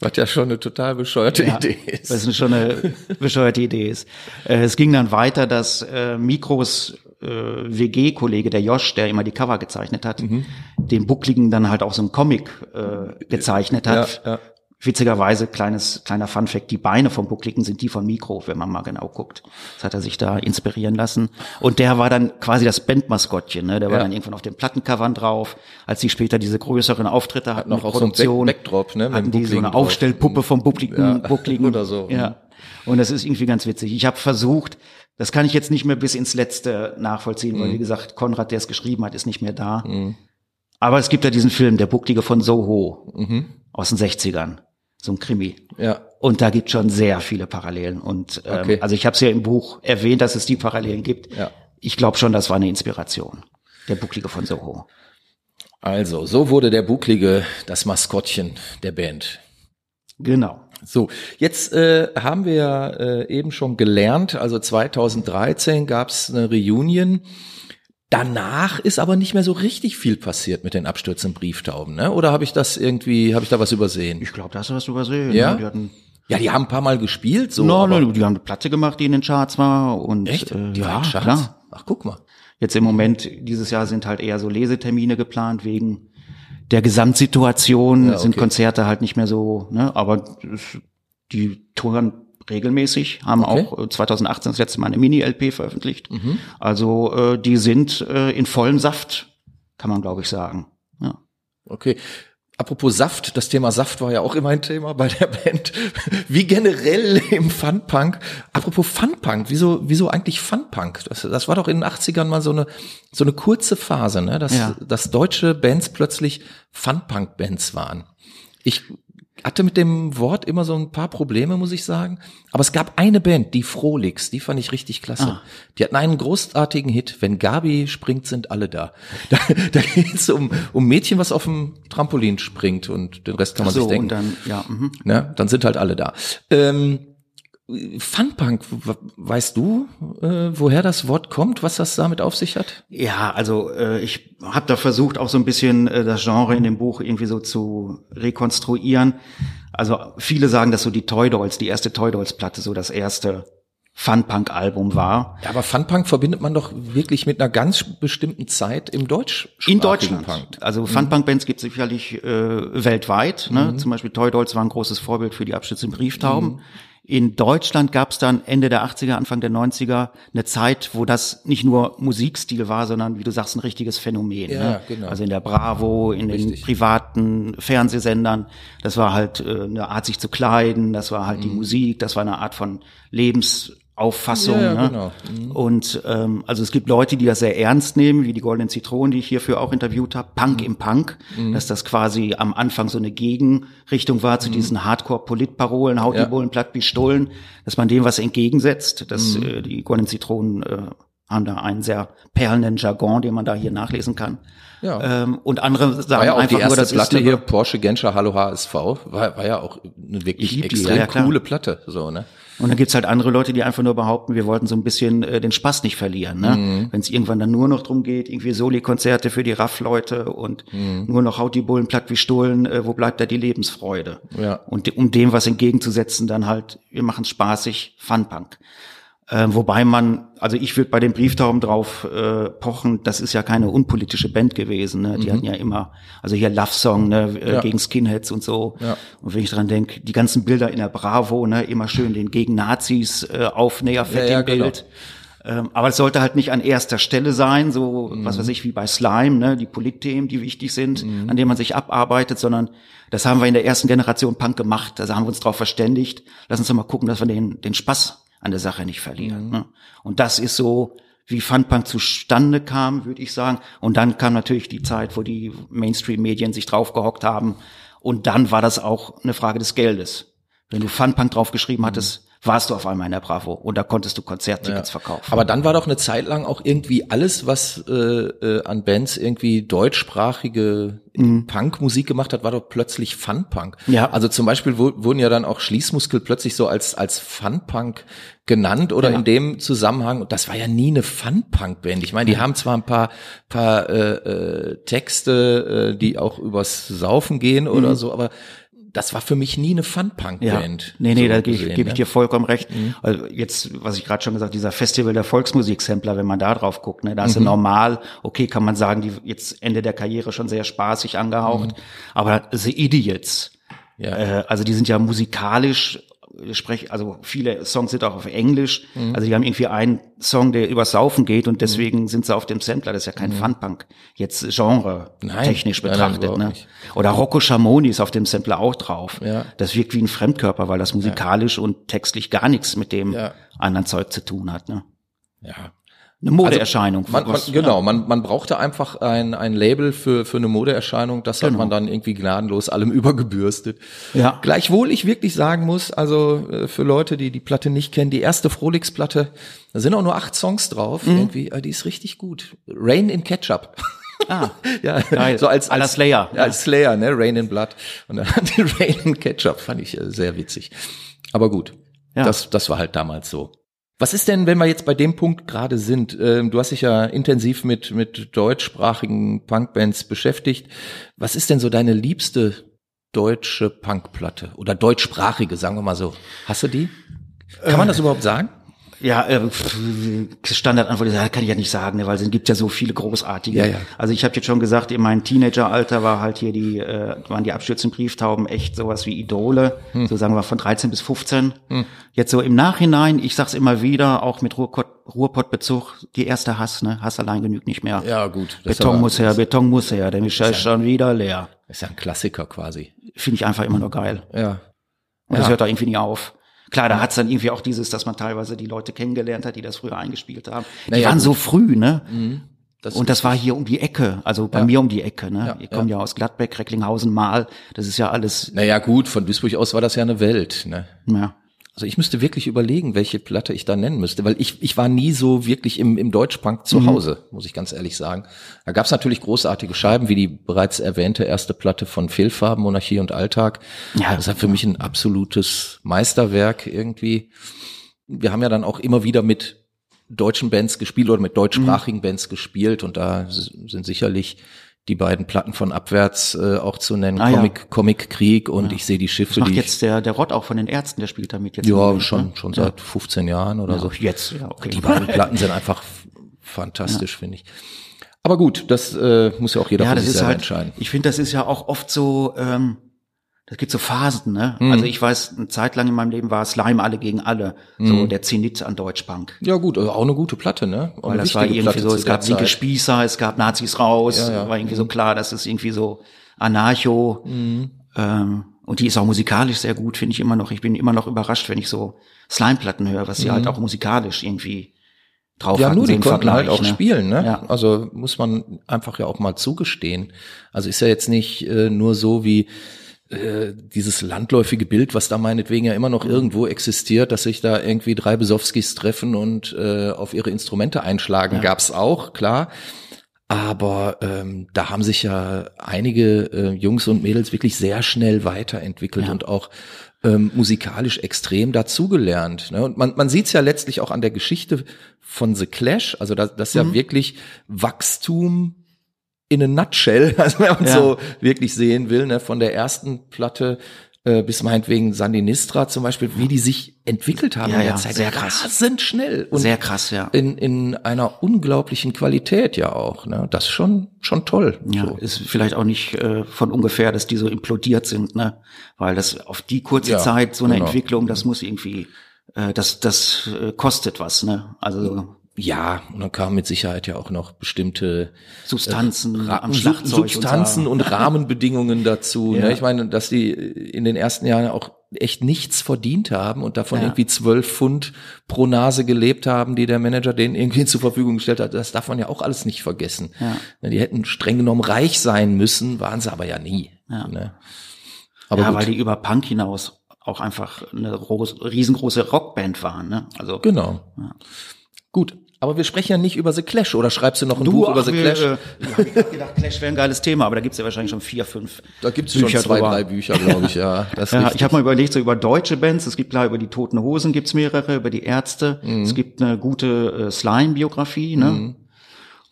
Was ja schon eine total bescheuerte ja, Idee ist. Was schon eine bescheuerte Idee ist. Äh, es ging dann weiter, dass äh, Mikros WG-Kollege, der Josh, der immer die Cover gezeichnet hat, mhm. den Buckligen dann halt auch so ein Comic äh, gezeichnet hat. Ja, ja. Witzigerweise, kleines, kleiner Funfact, die Beine vom Buckligen sind die von Mikro, wenn man mal genau guckt. Das hat er sich da inspirieren lassen. Und der war dann quasi das Bandmaskottchen, ne? Der ja. war dann irgendwann auf den Plattencovern drauf. Als die später diese größeren Auftritte hatten, noch auch Produktion, so Backdrop, ne? hatten die so eine Aufstellpuppe vom Buckligen, ja. Buckligen. (laughs) Oder so. Ja. Und das ist irgendwie ganz witzig. Ich habe versucht, das kann ich jetzt nicht mehr bis ins Letzte nachvollziehen, mhm. weil wie gesagt, Konrad, der es geschrieben hat, ist nicht mehr da. Mhm. Aber es gibt ja diesen Film, der Bucklige von Soho mhm. aus den 60ern so ein Krimi. Ja. Und da gibt schon sehr viele Parallelen. Und ähm, okay. also ich habe es ja im Buch erwähnt, dass es die Parallelen gibt. Ja. Ich glaube schon, das war eine Inspiration. Der Bucklige von Soho. Also, so wurde der Bucklige das Maskottchen der Band. Genau. So, jetzt äh, haben wir äh, eben schon gelernt, also 2013 gab es eine Reunion Danach ist aber nicht mehr so richtig viel passiert mit den abstürzenden Brieftauben, ne? Oder habe ich das irgendwie, habe ich da was übersehen? Ich glaube, da hast du was übersehen. Ja. Ne? Die hatten ja, die haben ein paar Mal gespielt, so. No, no, die haben eine Platte gemacht, die in den Charts war und Echt? Äh, die ja, Charts? klar. Ach, guck mal. Jetzt im Moment dieses Jahr sind halt eher so Lesetermine geplant wegen der Gesamtsituation ja, okay. sind Konzerte halt nicht mehr so, ne, aber die touren regelmäßig, haben okay. auch 2018 äh, das letzte Mal eine Mini-LP veröffentlicht. Mhm. Also äh, die sind äh, in vollem Saft, kann man glaube ich sagen. Ja. Okay. Apropos Saft, das Thema Saft war ja auch immer ein Thema bei der Band. Wie generell im Funpunk. Apropos Funpunk, wieso, wieso eigentlich Funpunk? Das, das war doch in den 80ern mal so eine, so eine kurze Phase, ne? dass, ja. dass deutsche Bands plötzlich Funpunk-Bands waren. Ich hatte mit dem Wort immer so ein paar Probleme, muss ich sagen. Aber es gab eine Band, die Frolix, die fand ich richtig klasse. Ah. Die hatten einen großartigen Hit. Wenn Gabi springt, sind alle da. (laughs) Da, da geht es um, um Mädchen, was auf dem Trampolin springt und den Rest kann man so, sich denken. Und dann, ja, mhm. ne? dann sind halt alle da. Ähm, Funpunk, weißt du, äh, woher das Wort kommt, was das damit auf sich hat? Ja, also äh, ich habe da versucht, auch so ein bisschen äh, das Genre in dem Buch irgendwie so zu rekonstruieren. Also viele sagen, dass so die Toy Dolls, die erste Toy Dolls Platte, so das erste Funpunk-Album war. Ja, aber Funpunk verbindet man doch wirklich mit einer ganz bestimmten Zeit im Deutsch. In Deutschland. Punk. Also Funpunk-Bands gibt es sicherlich äh, weltweit. Ne? Mhm. Zum Beispiel Toy Dolls war ein großes Vorbild für die Abschnitte in Brieftauben. Mhm. In Deutschland gab es dann Ende der 80er, Anfang der 90er eine Zeit, wo das nicht nur Musikstil war, sondern wie du sagst, ein richtiges Phänomen. Ja, ne? genau. Also in der Bravo, in Richtig. den privaten Fernsehsendern. Das war halt äh, eine Art, sich zu kleiden, das war halt mhm. die Musik, das war eine Art von Lebens Auffassung. Ja, ne? genau. Mhm. Und ähm, also es gibt Leute, die das sehr ernst nehmen, wie die Goldenen Zitronen, die ich hierfür auch interviewt habe. Punk mhm. im Punk, mhm. dass das quasi am Anfang so eine Gegenrichtung war zu mhm. diesen Hardcore-Politparolen, haut ja. die Bullen platt wie Stullen, dass man dem was entgegensetzt. Dass mhm. äh, die Goldenen Zitronen äh, haben da einen sehr perlenden Jargon, den man da hier nachlesen kann. Ja. Ähm, und andere sagen war ja auch einfach die erste nur, das Platte hier, Porsche Genscher Hallo HSV, war, war ja auch eine wirklich extrem ja, coole Platte, so, ne? Und dann gibt's halt andere Leute, die einfach nur behaupten, wir wollten so ein bisschen äh, den Spaß nicht verlieren. Ne? Mhm. Wenn es irgendwann dann nur noch drum geht, irgendwie Soli-Konzerte für die Raff-Leute und mhm. nur noch haut die Bullen platt wie Stohlen, äh, wo bleibt da die Lebensfreude? Ja. Und um dem was entgegenzusetzen, dann halt, wir machen spaßig, Funpunk. Äh, wobei man, also ich würde bei den Brieftauben drauf äh, pochen, das ist ja keine unpolitische Band gewesen. Ne? Die mhm. hatten ja immer, also hier Love Song ne, äh, ja. gegen Skinheads und so. Ja. Und wenn ich dran denke, die ganzen Bilder in der Bravo, ne, immer schön den gegen Nazis äh, Aufnäher fett ja, Bild. Genau. Ähm, aber es sollte halt nicht an erster Stelle sein, so mhm. was weiß ich, wie bei Slime, ne, die Politthemen, die wichtig sind, mhm. an denen man sich abarbeitet, sondern das haben wir in der ersten Generation Punk gemacht. Also haben wir uns darauf verständigt. Lass uns doch mal gucken, dass wir den, den Spaß an der Sache nicht verlieren. Mhm. Ne? Und das ist so, wie Funpunk zustande kam, würde ich sagen. Und dann kam natürlich die Zeit, wo die Mainstream-Medien sich draufgehockt haben. Und dann war das auch eine Frage des Geldes. Wenn du Funpunk draufgeschrieben hattest, warst du auf einmal in der Bravo und da konntest du Konzerttickets ja. verkaufen. Aber dann war doch eine Zeit lang auch irgendwie alles, was äh, äh, an Bands irgendwie deutschsprachige mhm. Punkmusik gemacht hat, war doch plötzlich Funpunk. Ja. Also zum Beispiel wurden ja dann auch Schließmuskel plötzlich so als als Funpunk genannt oder ja. in dem Zusammenhang. Das war ja nie eine Fun-Punk-Band. Ich meine, die haben zwar ein paar paar äh, äh, Texte, äh, die auch übers Saufen gehen oder mhm. so, aber das war für mich nie eine Fun-Punk-Band. Ja. Nee, nee, so da gebe ich, geb ich dir vollkommen recht. Mhm. Also jetzt, was ich gerade schon gesagt, dieser Festival der Volksmusik-Sampler, wenn man da drauf guckt, ne, da ist mhm. normal, okay, kann man sagen, die jetzt Ende der Karriere schon sehr spaßig angehaucht, mhm. aber The Idiots, ja. Äh, also die sind ja musikalisch spreche, also viele Songs sind auch auf Englisch. Mhm. Also die haben irgendwie einen Song, der über Saufen geht und deswegen mhm. sind sie auf dem Sampler. Das ist ja kein mhm. Funpunk. Jetzt Genre nein, technisch betrachtet. Nein, ne? Oder Rocco Schamoni ist auf dem Sampler auch drauf. Ja. Das wirkt wie ein Fremdkörper, weil das musikalisch ja. und textlich gar nichts mit dem ja. anderen Zeug zu tun hat. Ne? Ja, eine Modeerscheinung. Also man, man, was, genau, ja. man, man brauchte einfach ein, ein Label für, für eine Modeerscheinung. Das genau. hat man dann irgendwie gnadenlos allem (laughs) übergebürstet. Ja. Gleichwohl ich wirklich sagen muss, also äh, für Leute, die die Platte nicht kennen, die erste Frolix-Platte, da sind auch nur acht Songs drauf. Mhm. Irgendwie, äh, die ist richtig gut. Rain in Ketchup. Ah, (laughs) ja, geil. so als, als Slayer. Ja, als Slayer, ne, Rain in Blood. Und dann (laughs) die Rain in Ketchup fand ich äh, sehr witzig. Aber gut, ja. das, das war halt damals so. Was ist denn, wenn wir jetzt bei dem Punkt gerade sind? Ähm, du hast dich ja intensiv mit, mit deutschsprachigen Punkbands beschäftigt. Was ist denn so deine liebste deutsche Punkplatte? Oder deutschsprachige, sagen wir mal so. Hast du die? Kann man das überhaupt sagen? Ja, äh, Standardantwort ist, ja, kann ich ja nicht sagen, ne, weil es gibt ja so viele großartige. Ja, ja. Also ich habe jetzt schon gesagt, in meinem Teenageralter war halt hier die, äh, waren die abstürzenden Brieftauben echt sowas wie Idole, hm. so sagen wir von 13 bis 15. Hm. Jetzt so im Nachhinein, ich sag's immer wieder, auch mit Ruhrpott, Ruhrpottbezug, die erste Hass, ne? Hass allein genügt nicht mehr. Ja, gut. Beton muss her, Beton muss her, der Michel ist schon wieder leer. Ist ja ein Klassiker quasi. Finde ich einfach immer nur geil. Ja. Und das hört da irgendwie nie auf. Klar, da hat's dann irgendwie auch dieses, dass man teilweise die Leute kennengelernt hat, die das früher eingespielt haben. Die naja, waren gut. so früh, ne? Mhm. Das und das war hier um die Ecke, also bei ja. mir um die Ecke. Ne? Ja, ich komme ja. ja aus Gladbeck, Recklinghausen, Mal. Das ist ja alles. Naja gut, von Duisburg aus war das ja eine Welt. Ne? Ja. Also ich müsste wirklich überlegen, welche Platte ich da nennen müsste, weil ich, ich war nie so wirklich im, im Deutschpunk zu Hause, muss ich ganz ehrlich sagen. Da gab es natürlich großartige Scheiben, wie die bereits erwähnte erste Platte von Fehlfarben, Monarchie und Alltag. Ja. das ist halt für mich ein absolutes Meisterwerk irgendwie. Wir haben ja dann auch immer wieder mit deutschen Bands gespielt oder mit deutschsprachigen Bands gespielt und da sind sicherlich die beiden Platten von Abwärts äh, auch zu nennen, Ah, ja. Comic, Comic Krieg und ich sehe die Das Schiffe, macht die jetzt der, der Rott auch von den Ärzten, der spielt damit jetzt. ja Moment, schon ne? schon seit 15 Jahren oder Ja, so. jetzt, ja, okay. Die beiden Platten sind einfach fantastisch, finde ich. Aber gut, das äh, muss ja auch jeder Ja, für das sich ist selber halt, entscheiden. ich finde, das ist ja auch oft so, ähm, das gibt so Phasen, ne? Mhm. Also ich weiß, eine Zeit lang in meinem Leben war Slime alle gegen alle, Mhm. so der Zenit an Deutschpunk. Ja gut, also auch eine gute Platte, ne? Auch Weil das war irgendwie Platte so, es gab linke. Spießer, es gab Nazis raus, Ja, ja. war irgendwie so klar, das ist irgendwie so Anarcho. Mhm. Ähm, und die ist auch musikalisch sehr gut, finde ich immer noch. Ich bin immer noch überrascht, wenn ich so Slime-Platten höre, was sie halt auch musikalisch irgendwie drauf Mhm. Ja, hatten, nur die konnten halt auch ne? spielen, ne? Ja. Also muss man einfach ja auch mal zugestehen. Also ist ja jetzt nicht äh, nur so wie äh, dieses landläufige Bild, was da meinetwegen ja immer noch irgendwo existiert, dass sich da irgendwie drei Besowskis treffen und äh, auf ihre Instrumente einschlagen, gab's auch, klar. Aber ähm, da haben sich ja einige äh, Jungs und Mädels wirklich sehr schnell weiterentwickelt und auch ähm, musikalisch extrem dazugelernt. Ne? Und man, man sieht es ja letztlich auch an der Geschichte von The Clash, also das, das ist ja wirklich Wachstum in a nutshell, (laughs) also wenn man Ja. so wirklich sehen will, ne? von der ersten Platte äh, bis meinetwegen Sandinistra zum Beispiel, wie die sich entwickelt haben Ja, in der ja, Zeit. sehr krass. Rasend schnell. Und Sehr krass, ja. in, in einer unglaublichen Qualität ja auch. Ne? Das ist schon, schon toll. Ja, So. ist vielleicht auch nicht äh, von ungefähr, dass die so implodiert sind, ne? Weil das auf die kurze Ja, Zeit, so eine genau. Entwicklung, das muss irgendwie, äh, das, das äh, kostet was, ne? Also Ja, und dann kamen mit Sicherheit ja auch noch bestimmte Substanzen Ra- am Schlagzeug Substanzen und, und Rahmenbedingungen dazu. (laughs) Ja. Ne? Ich meine, dass die in den ersten Jahren auch echt nichts verdient haben und davon Ja. irgendwie zwölf Pfund pro Nase gelebt haben, die der Manager denen irgendwie (laughs) zur Verfügung gestellt hat. Das darf man ja auch alles nicht vergessen. Ja. Ne, Die hätten streng genommen reich sein müssen, waren sie aber ja nie. Ja. Ne? Aber ja, weil die über Punk hinaus auch einfach eine groß, riesengroße Rockband waren, ne? Also Genau. Gut. Aber wir sprechen ja nicht über The Clash, oder schreibst du noch ein Du, Buch ach, über The wir, Clash? Äh, ja, ich hab gedacht, Clash wäre ein geiles Thema, aber da gibt's ja wahrscheinlich schon vier, fünf. Da gibt es schon Bücher zwei, drüber. drei Bücher, glaube ich, ja. (laughs) Ja, ich habe mal überlegt, so über deutsche Bands, es gibt klar über die Toten Hosen gibt's mehrere, über die Ärzte, Mhm. es gibt eine gute äh, Slime-Biografie, ne?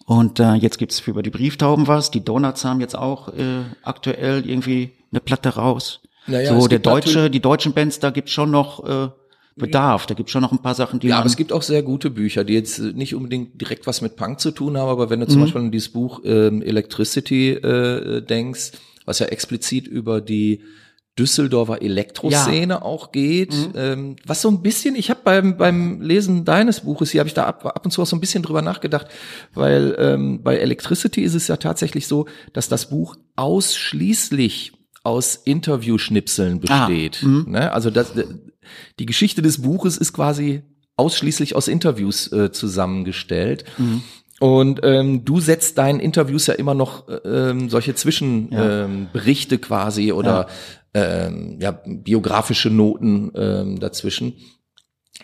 Und äh, jetzt gibt's über die Brieftauben was. Die Donuts haben jetzt auch äh, aktuell irgendwie eine Platte raus. Naja, so der deutsche, die deutschen Bands, da gibt's schon noch äh, Bedarf. Da gibt's schon noch ein paar Sachen, die Ja, aber es gibt auch sehr gute Bücher, die jetzt äh, nicht unbedingt direkt was mit Punk zu tun haben, aber wenn du Mhm. zum Beispiel an dieses Buch ähm, Electricity äh, denkst, was ja explizit über die Düsseldorfer Elektroszene auch geht, Mhm. ähm, was so ein bisschen, ich habe beim beim Lesen deines Buches hier habe ich da ab, ab und zu auch so ein bisschen drüber nachgedacht, weil ähm, bei Electricity ist es ja tatsächlich so, dass das Buch ausschließlich aus Interviewschnipseln Ah, besteht. ne? Also das, die Geschichte des Buches ist quasi ausschließlich aus Interviews äh, zusammengestellt. Und ähm, du setzt deinen Interviews ja immer noch äh, ähm, solche Zwischenberichte ähm, Berichte quasi oder ähm, ja, biografische Noten ähm, dazwischen.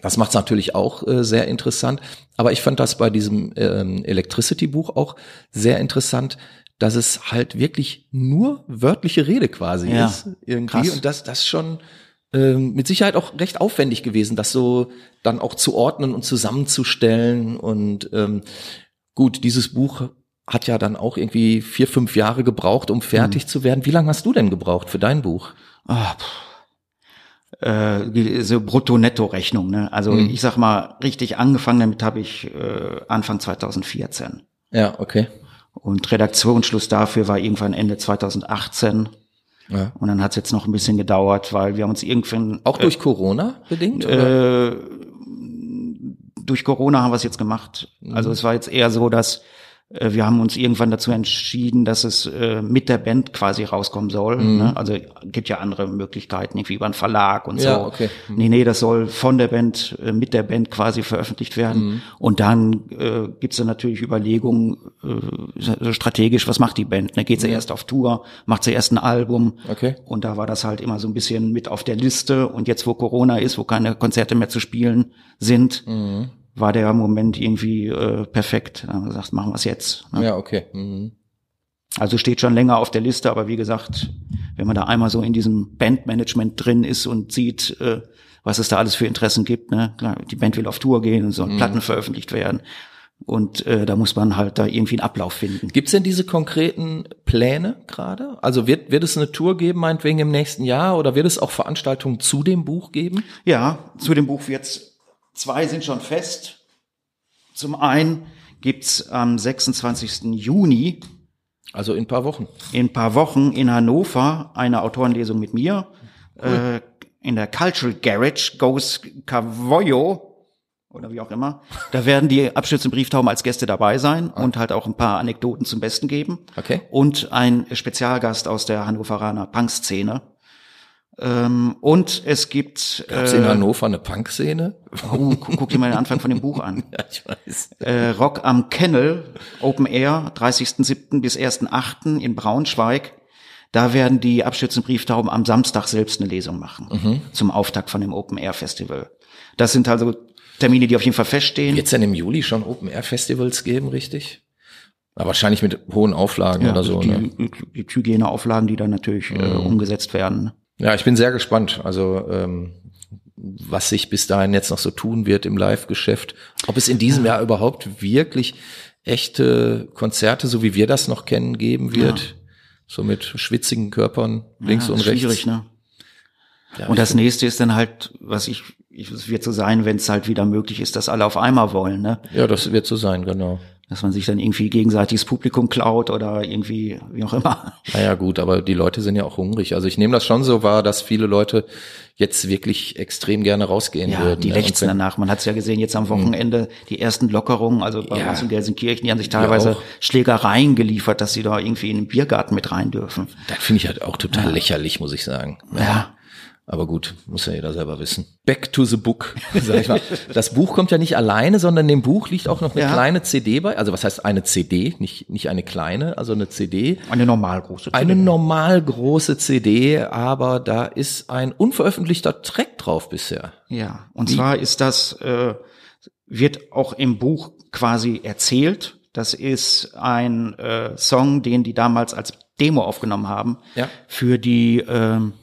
Das macht es natürlich auch äh, sehr interessant. Aber ich fand das bei diesem ähm, Electricity-Buch auch sehr interessant, dass es halt wirklich nur wörtliche Rede quasi Ja, ist. Irgendwie. krass. Und das, das schon ähm, mit Sicherheit auch recht aufwendig gewesen, das so dann auch zu ordnen und zusammenzustellen. Und ähm, gut, dieses Buch hat ja dann auch irgendwie vier, fünf Jahre gebraucht, um fertig Mhm. zu werden. Wie lange hast du denn gebraucht für dein Buch? Ah, äh, so Brutto-Netto-Rechnung. Ne? Also Mhm. ich sag mal, richtig angefangen damit habe ich äh, Anfang 2014. Ja, okay. Und Redaktionsschluss dafür war irgendwann Ende 2018. Ja. Und dann hat es jetzt noch ein bisschen gedauert, weil wir haben uns irgendwann Auch durch Corona bedingt? oder? äh, durch Corona haben wir es jetzt gemacht. Mhm. Also es war jetzt eher so, dass Äh, wir haben uns irgendwann dazu entschieden, dass es äh, mit der Band quasi rauskommen soll. Mhm. Ne? Also gibt ja andere Möglichkeiten, irgendwie über einen Verlag und Ja, so. okay. Mhm. Nee, nee, das soll von der Band, äh, mit der Band quasi veröffentlicht werden. Mhm. Und dann äh, gibt's dann natürlich Überlegungen, äh, strategisch, was macht die Band? Ne? Geht sie erst auf Tour, macht sie erst ein Album? Okay. Und da war das halt immer so ein bisschen mit auf der Liste. Und jetzt, wo Corona ist, wo keine Konzerte mehr zu spielen sind, Mhm. War der Moment irgendwie äh, perfekt. Da haben wir gesagt, machen wir es jetzt. Ne? Ja, okay. Mhm. Also steht schon länger auf der Liste, aber wie gesagt, wenn man da einmal so in diesem Bandmanagement drin ist und sieht, äh, was es da alles für Interessen gibt, ne, klar, die Band will auf Tour gehen und so Mhm. Platten veröffentlicht werden. Und äh, da muss man halt da irgendwie einen Ablauf finden. Gibt's denn diese konkreten Pläne gerade? Also wird, wird es eine Tour geben, meinetwegen im nächsten Jahr, oder wird es auch Veranstaltungen zu dem Buch geben? Ja, zu dem Buch wird's zwei sind schon fest. Zum einen gibt's am 26. Juni Also in ein paar Wochen. in ein paar Wochen in Hannover eine Autorenlesung mit mir. Äh, in der Cultural Garage Goes Cavoyo oder wie auch immer. Da werden die Abschnitte Brieftauben als Gäste dabei sein und halt auch ein paar Anekdoten zum Besten geben. Okay. Und ein Spezialgast aus der Hannoveraner Punk-Szene. Ähm, und es gibt Gab's in Hannover eine Punk-Szene? oh, guck, guck dir mal den Anfang von dem Buch an. (laughs) Ja, ich weiß. Äh, Rock am Kennel, Open Air, 30.07. bis 1.08. in Braunschweig. Da werden die Abschützenbrieftauben am Samstag selbst eine Lesung machen. Zum Auftakt von dem Open Air Festival. Das sind also Termine, die auf jeden Fall feststehen. Wird's denn im Juli schon Open-Air-Festivals geben, richtig? Aber wahrscheinlich mit hohen Auflagen Ja, oder so. die, Ne? die Hygieneauflagen, die dann natürlich äh, umgesetzt werden. Ja, ich bin sehr gespannt. Also ähm, was sich bis dahin jetzt noch so tun wird im Live-Geschäft. Ob es in diesem Jahr überhaupt wirklich echte Konzerte, so wie wir das noch kennen, geben wird. So mit schwitzigen Körpern links Ja, und ist rechts. Schwierig, ne? Ja, Und das nächste ist dann halt, was ich, ich es wird so sein, wenn es halt wieder möglich ist, dass alle auf einmal wollen, ne? Ja, das wird so sein, genau. Dass man sich dann irgendwie gegenseitiges Publikum klaut oder irgendwie, wie auch immer. Naja, gut, aber die Leute sind ja auch hungrig. Also ich nehme das schon so wahr, dass viele Leute jetzt wirklich extrem gerne rausgehen Ja, würden. die ne? lechzen danach. Man hat es ja gesehen, jetzt am Wochenende die ersten Lockerungen, also bei Ja. uns in Gelsenkirchen, die haben sich teilweise. Schlägereien geliefert, dass sie da irgendwie in den Biergarten mit rein dürfen. Das finde ich halt auch total lächerlich, muss ich sagen. Ja. Aber gut, muss ja jeder selber wissen. Back to the book, (laughs) sag ich mal. Das Buch kommt ja nicht alleine, sondern in dem Buch liegt auch noch eine Ja. kleine CD bei. Also was heißt eine CD? Nicht, nicht eine kleine, also eine CD. Eine normal große Eine normal große CD, aber da ist ein unveröffentlichter Track drauf bisher. Ja, und zwar ist das, äh, wird auch im Buch quasi erzählt. Das ist ein äh, Song, den die damals als Demo aufgenommen haben Ja. für die ähm,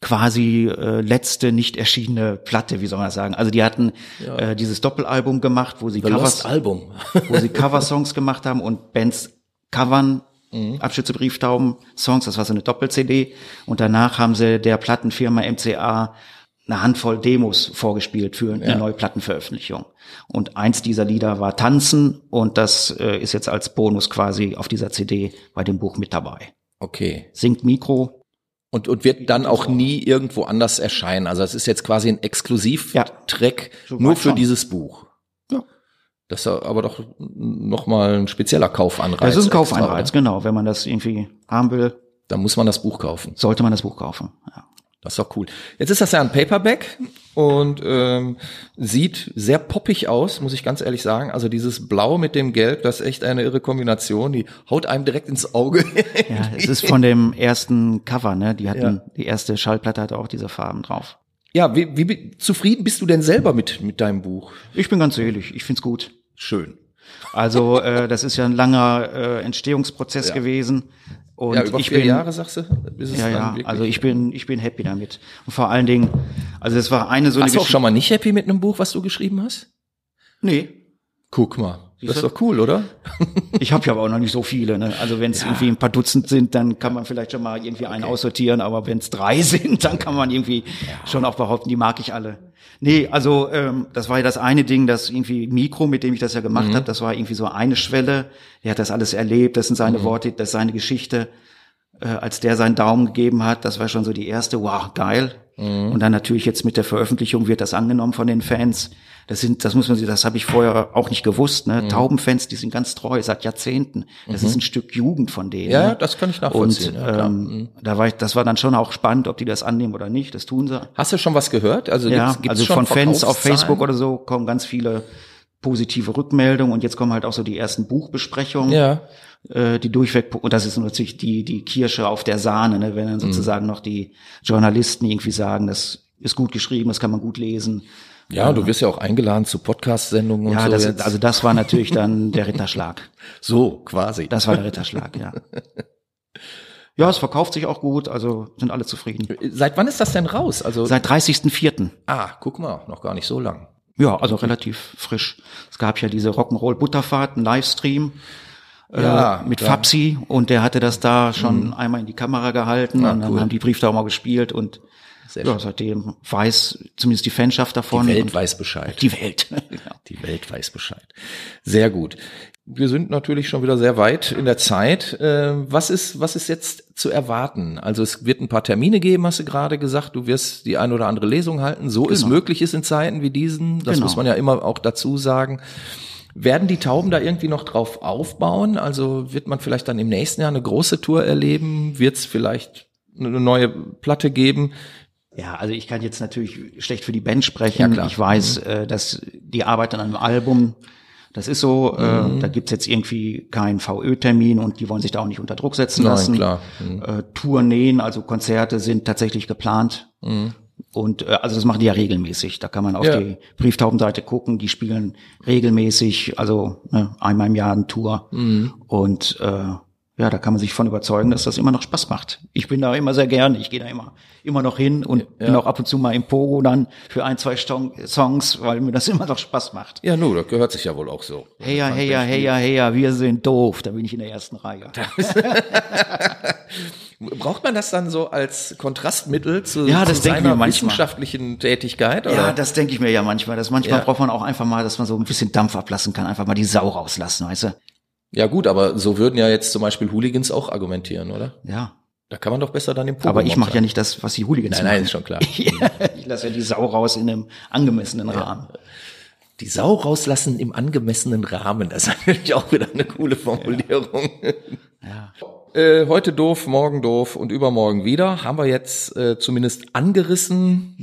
quasi äh, letzte nicht erschienene Platte, wie soll man das sagen? Also die hatten äh, dieses Doppelalbum gemacht, wo sie The Covers, Album. wo sie Coversongs gemacht haben und Bands covern Mhm. Abschütze Brieftauben Songs, das war so eine Doppel-CD und danach haben sie der Plattenfirma MCA eine Handvoll Demos vorgespielt für eine Ja. neue Plattenveröffentlichung. Und eins dieser Lieder war Tanzen und das äh, ist jetzt als Bonus quasi auf dieser CD bei dem Buch mit dabei. Okay. Singt Mikro, Und, und wird dann auch nie irgendwo anders erscheinen. Also es ist jetzt quasi ein Exklusiv-Track So nur für schon. dieses Buch. Ja. Das ist aber doch nochmal ein spezieller Kaufanreiz. das ist ein extra, Kaufeinreiz, oder? genau. Wenn man das irgendwie haben will, Da muss man das Buch kaufen. sollte man das Buch kaufen. Ja. Das ist doch cool. Jetzt ist das ja ein Paperback und ähm, sieht sehr poppig aus, muss ich ganz ehrlich sagen. Also dieses Blau mit dem Gelb, das ist echt eine irre Kombination. Die haut einem direkt ins Auge. (laughs) Ja, es ist (laughs) von dem ersten Cover, ne? Die hatten, Ja. die erste Schallplatte hatte auch diese Farben drauf. ja, wie, wie zufrieden bist du denn selber mit mit deinem Buch? Ich bin ganz selig, ich find's gut. Schön. Also äh, das ist ja ein langer äh, Entstehungsprozess Ja. gewesen. Und ja, über ich vier bin, Jahre sagst du? Ja, ja. Also ich bin, ich bin happy damit. Und vor allen Dingen, also es war eine so eine Warst du auch schon mal nicht happy mit einem Buch, was du geschrieben hast? Nee. Guck mal. Das ist Siehst doch cool, oder? (laughs) Ich habe ja aber auch noch nicht so viele. Ne? Also wenn es irgendwie ein paar Dutzend sind, dann kann man vielleicht schon mal irgendwie einen aussortieren. Aber wenn es drei (laughs) sind, dann kann man irgendwie schon auch behaupten, die mag ich alle. Nee, also ähm, das war ja das eine Ding, das irgendwie Mikro, mit dem ich das ja gemacht habe, das war irgendwie so eine Schwelle. Er hat das alles erlebt, das sind seine Worte, das ist seine Geschichte. äh, als der seinen Daumen gegeben hat, das war schon so die erste, wow, geil. Mhm. Und dann natürlich jetzt mit der Veröffentlichung wird das angenommen von den Fans. Das sind, das muss man sich, das habe ich vorher auch nicht gewusst. Ne? Mhm. Taubenfans, die sind ganz treu seit Jahrzehnten. Das mhm. ist ein Stück Jugend von denen. Ja, ne? das kann ich nachvollziehen. Und ja, ähm, mhm. da war ich, das war dann schon auch spannend, ob die das annehmen oder nicht. Das tun sie. Hast du schon was gehört? Also ja, gibt's, gibt's also von Fans auf Facebook oder so kommen ganz viele positive Rückmeldungen und jetzt kommen halt auch so die ersten Buchbesprechungen. Ja äh, die durchweg, und das ist natürlich die, die Kirsche auf der Sahne, ne, wenn dann mhm. sozusagen mhm. noch die Journalisten irgendwie sagen, das ist gut geschrieben, das kann man gut lesen. Ja, du wirst ja auch eingeladen zu Podcast-Sendungen ja, und so. Ja, also das war natürlich dann der Ritterschlag. (laughs) So, quasi. Das war der Ritterschlag, ja. (laughs) Ja, es verkauft sich auch gut, also sind alle zufrieden. Seit wann ist das denn raus? Also Seit 30.04. Ah, guck mal, noch gar nicht so lang. Ja, also relativ frisch. Es gab ja diese Rock'n'Roll Butterfahrt, einen Livestream äh, ja, mit ja. Fabsi und der hatte das da schon mhm. einmal in die Kamera gehalten Ja, und dann cool. haben die Brieftaucher gespielt und Sehr ja, seitdem weiß zumindest die Fanschaft davon. Die Welt weiß Bescheid. die Welt. (laughs) Die Welt weiß Bescheid. Sehr gut. Wir sind natürlich schon wieder sehr weit in der Zeit. Äh, Was ist, was ist jetzt zu erwarten? Also es wird ein paar Termine geben, hast du gerade gesagt. Du wirst die ein oder andere Lesung halten, so es Genau. möglich ist in Zeiten wie diesen. Das Genau. muss man ja immer auch dazu sagen. Werden die Tauben da irgendwie noch drauf aufbauen? Also wird man vielleicht dann im nächsten Jahr eine große Tour erleben? Wird es vielleicht eine neue Platte geben? Ja, also ich kann jetzt natürlich schlecht für die Band sprechen. Ja. Ich weiß, äh, dass die Arbeit an einem Album, das ist so, Mhm. äh, da gibt's jetzt irgendwie keinen VÖ-Termin und die wollen sich da auch nicht unter Druck setzen Nein, lassen. klar. Mhm. Äh, Tourneen, also Konzerte sind tatsächlich geplant. Und äh, also das machen die ja regelmäßig. Da kann man auf Ja. die Brieftaubenseite gucken. Die spielen regelmäßig, also ne, einmal im Jahr eine Tour. Mhm. Und äh, ja, da kann man sich von überzeugen, dass das immer noch Spaß macht. Ich bin da immer sehr gern. Ich gehe da immer immer noch hin und bin auch ab und zu mal im Pogo dann für ein, zwei Songs, weil mir das (laughs) immer noch Spaß macht. Ja, nu, das gehört sich ja wohl auch so. Heya, heya, heya, heya, wir sind doof. Da bin ich in der ersten Reihe. (laughs) Braucht man das dann so als Kontrastmittel zu, Ja, das zu seiner manchmal. wissenschaftlichen Tätigkeit? Oder? Ja, das denke ich mir ja manchmal. Das manchmal Ja. braucht man auch einfach mal, dass man so ein bisschen Dampf ablassen kann, einfach mal die Sau rauslassen, weißt du? Ja gut, aber so würden ja jetzt zum Beispiel Hooligans auch argumentieren, oder? Ja. Da kann man doch besser dann im Pogo Aber ich mache ja nicht das, was die Hooligans Nein, nein, machen. ist schon klar. (laughs) ich lasse ja die Sau raus in einem angemessenen Rahmen. Die Sau rauslassen im angemessenen Rahmen, das (laughs) ist natürlich auch wieder eine coole Formulierung. Ja. Äh, heute doof, morgen doof und übermorgen wieder. Haben wir jetzt äh, zumindest angerissen.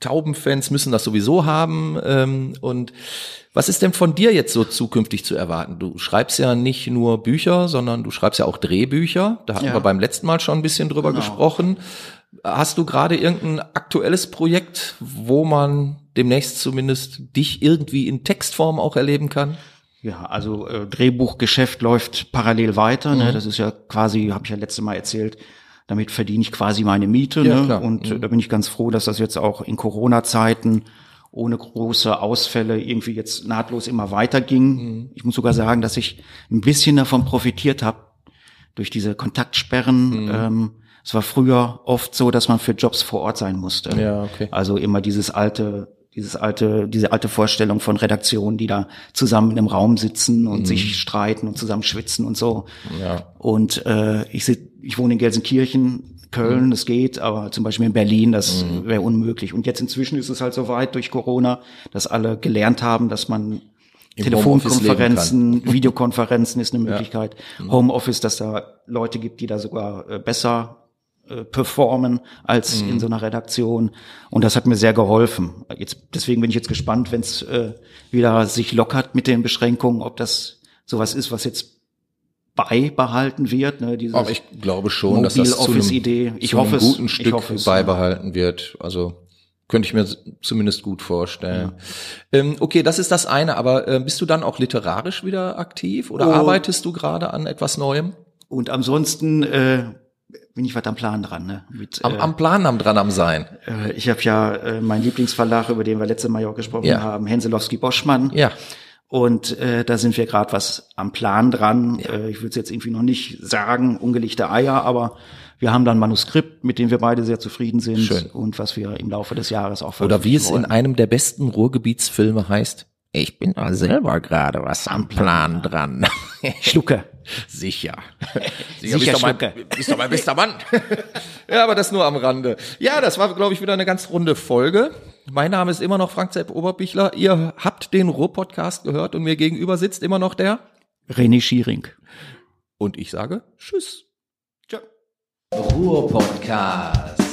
Taubenfans müssen das sowieso haben. Ähm, und was ist denn von dir jetzt so zukünftig zu erwarten? Du schreibst ja nicht nur Bücher, sondern du schreibst ja auch Drehbücher. Da hatten Ja. wir beim letzten Mal schon ein bisschen drüber Genau. gesprochen. Hast du gerade irgendein aktuelles Projekt, wo man demnächst zumindest dich irgendwie in Textform auch erleben kann? Ja, also äh, Drehbuchgeschäft läuft parallel weiter. Mhm. Ne? Das ist ja quasi, habe ich ja letztes Mal erzählt, damit verdiene ich quasi meine Miete. Ja, ne? klar. Und Mhm. äh, da bin ich ganz froh, dass das jetzt auch in Corona-Zeiten ohne große Ausfälle irgendwie jetzt nahtlos immer weiterging. Mhm. Ich muss sogar sagen, dass ich ein bisschen davon profitiert habe durch diese Kontaktsperren. Mhm. Ähm, es war früher oft so, dass man für Jobs vor Ort sein musste. Ja, okay. Also immer dieses alte, dieses alte, diese alte Vorstellung von Redaktionen, die da zusammen in einem Raum sitzen und sich streiten und zusammen schwitzen und so. Ja. Und äh, ich, sit- ich wohne in Gelsenkirchen, Köln, das geht, aber zum Beispiel in Berlin, das wäre unmöglich. Und jetzt inzwischen ist es halt so weit durch Corona, dass alle gelernt haben, dass man Im Telefonkonferenzen, Videokonferenzen ist eine Möglichkeit. Homeoffice, dass da Leute gibt, die da sogar äh, besser äh, performen als in so einer Redaktion. Und das hat mir sehr geholfen. Jetzt, deswegen bin ich jetzt gespannt, wenn es äh, wieder sich lockert mit den Beschränkungen, ob das sowas ist, was jetzt beibehalten wird. Ne, dieses Aber ich glaube schon, dass das zu einem, Mobile-Office-Idee. Ich zu einem hoffe es. guten Ich Stück hoffe es, beibehalten wird. Also könnte ich mir zumindest gut vorstellen. Ähm, okay, das ist das eine. Aber äh, bist du dann auch literarisch wieder aktiv oder Oh. arbeitest du gerade an etwas Neuem? Und ansonsten äh, bin ich was am Plan dran. Ne? Mit, Am, äh, am Plan am dran am Sein. Äh, Ich habe ja äh, meinen Lieblingsverlag, über den wir letzte Mal ja auch gesprochen Ja. haben, Henselowski Boschmann. Ja. Und äh, da sind wir gerade was am Plan dran. Äh, ich würde es jetzt irgendwie noch nicht sagen, ungelegte Eier, aber wir haben da ein Manuskript, mit dem wir beide sehr zufrieden sind Schön. und was wir im Laufe des Jahres auch Oder wie es in wollen. einem der besten Ruhrgebietsfilme heißt. Ich bin da selber gerade was am Plan dran. Schlucke. (laughs) Sicher. Sicher, bist, doch mein, bist doch mein bester Mann. (laughs) ja, aber das nur am Rande. Ja, das war, glaube ich, wieder eine ganz runde Folge. Mein Name ist immer noch Frank Zepp Oberbichler. Ihr habt den Ruhr-Podcast gehört und mir gegenüber sitzt immer noch der. René Schiering. Und ich sage Tschüss. Ciao. Ruhr-Podcast.